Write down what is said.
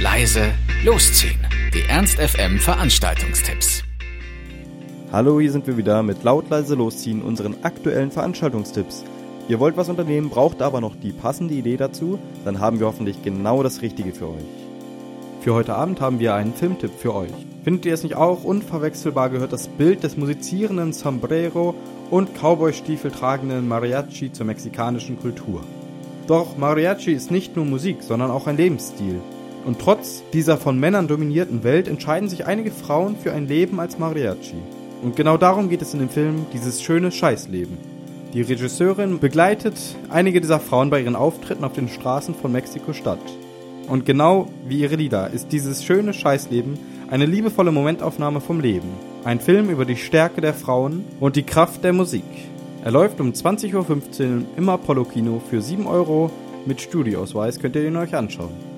leise, losziehen. Die Ernst FM Veranstaltungstipps. Hallo, hier sind wir wieder mit laut leise losziehen unseren aktuellen Veranstaltungstipps. Ihr wollt was unternehmen, braucht aber noch die passende Idee dazu, dann haben wir hoffentlich genau das Richtige für euch. Für heute Abend haben wir einen Filmtipp für euch. Findet ihr es nicht auch? Unverwechselbar gehört das Bild des musizierenden Sombrero und Cowboy-Stiefel tragenden Mariachi zur mexikanischen Kultur. Doch Mariachi ist nicht nur Musik, sondern auch ein Lebensstil. Und trotz dieser von Männern dominierten Welt entscheiden sich einige Frauen für ein Leben als Mariachi. Und genau darum geht es in dem Film Dieses schöne Scheißleben. Die Regisseurin begleitet einige dieser Frauen bei ihren Auftritten auf den Straßen von Mexiko-Stadt. Und genau wie ihre Lieder ist dieses schöne Scheißleben eine liebevolle Momentaufnahme vom Leben. Ein Film über die Stärke der Frauen und die Kraft der Musik. Er läuft um 20.15 Uhr im Apollo Kino für 7 Euro mit Studioausweis könnt ihr ihn euch anschauen.